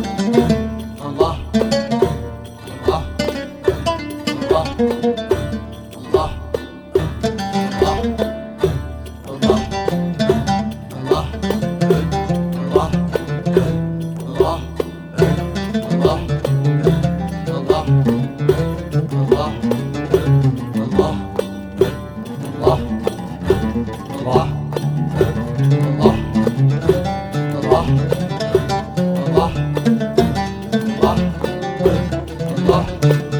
thank you 好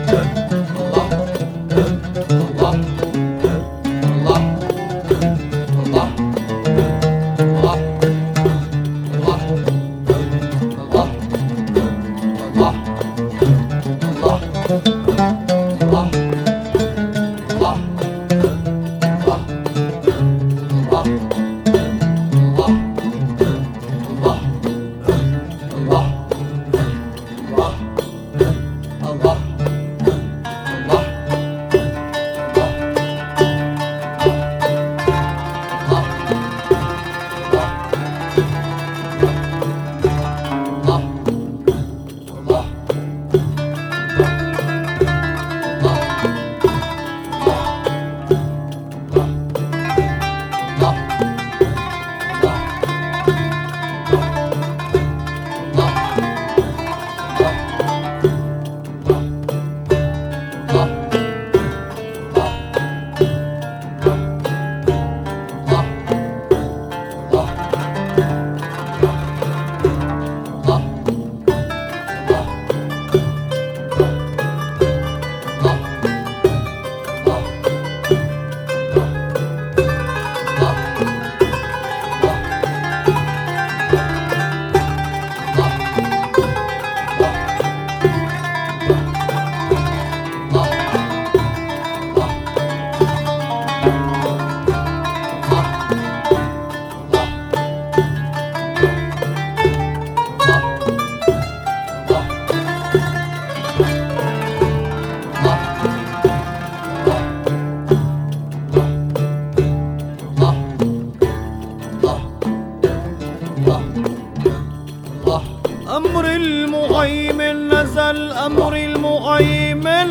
أمر المهيمن نزل أمر المهيمن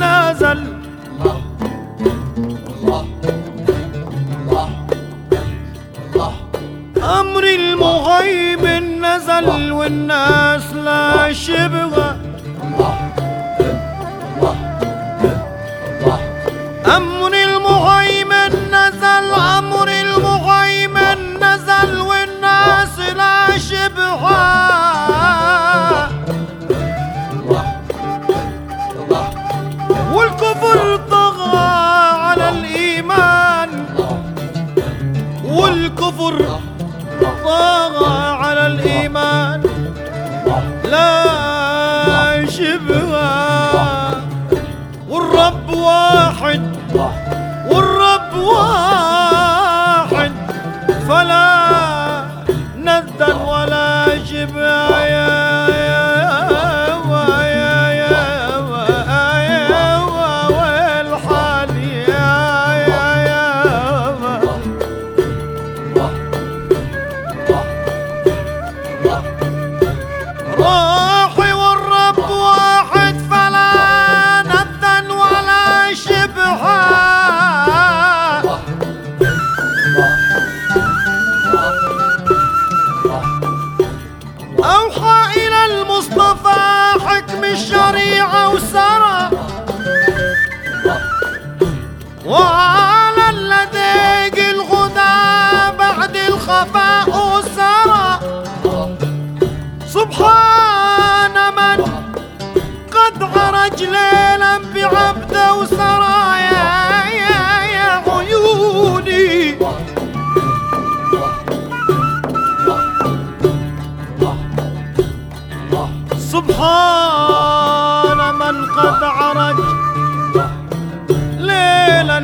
نزل. أمر المهيمن نزل والناس لا شبغه أمر المهيمن 월급은 الشريعة وسرى. وعلى اللديق الغدى بعد الخفاء وسرى. سبحان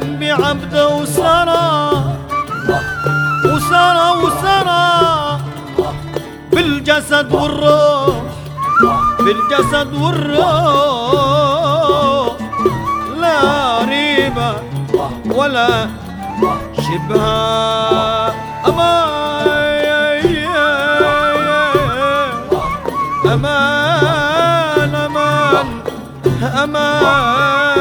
بعبده وسرى. وسرى وسرى. بالجسد والروح بالجسد والروح. لا ريبة ولا شبه أما أمان أمان أمان